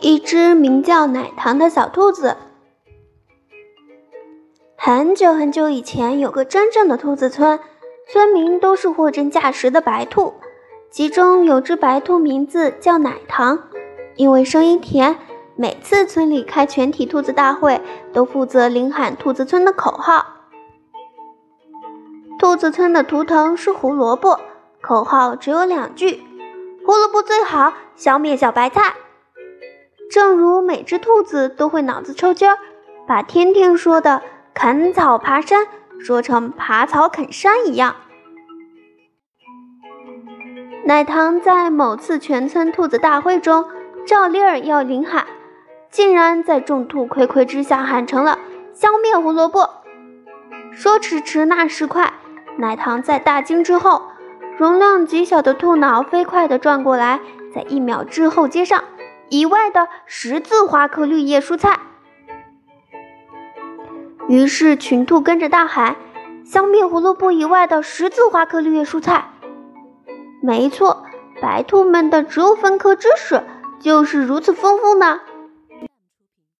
一只名叫奶糖的小兔子。很久很久以前，有个真正的兔子村，村民都是货真价实的白兔。其中有只白兔，名字叫奶糖，因为声音甜，每次村里开全体兔子大会，都负责领喊兔子村的口号。兔子村的图腾是胡萝卜，口号只有两句：胡萝卜最好，消灭小白菜。正如每只兔子都会脑子抽筋儿，把天天说的“啃草爬山”说成“爬草啃山”一样。奶糖在某次全村兔子大会中，照例儿要领喊，竟然在众兔睽睽之下喊成了“消灭胡萝卜”。说迟迟，那时快，奶糖在大惊之后，容量极小的兔脑飞快地转过来，在一秒之后接上。以外的十字花科绿叶蔬菜，于是群兔跟着大喊：“消灭胡萝卜以外的十字花科绿叶蔬菜。”没错，白兔们的植物分科知识就是如此丰富呢。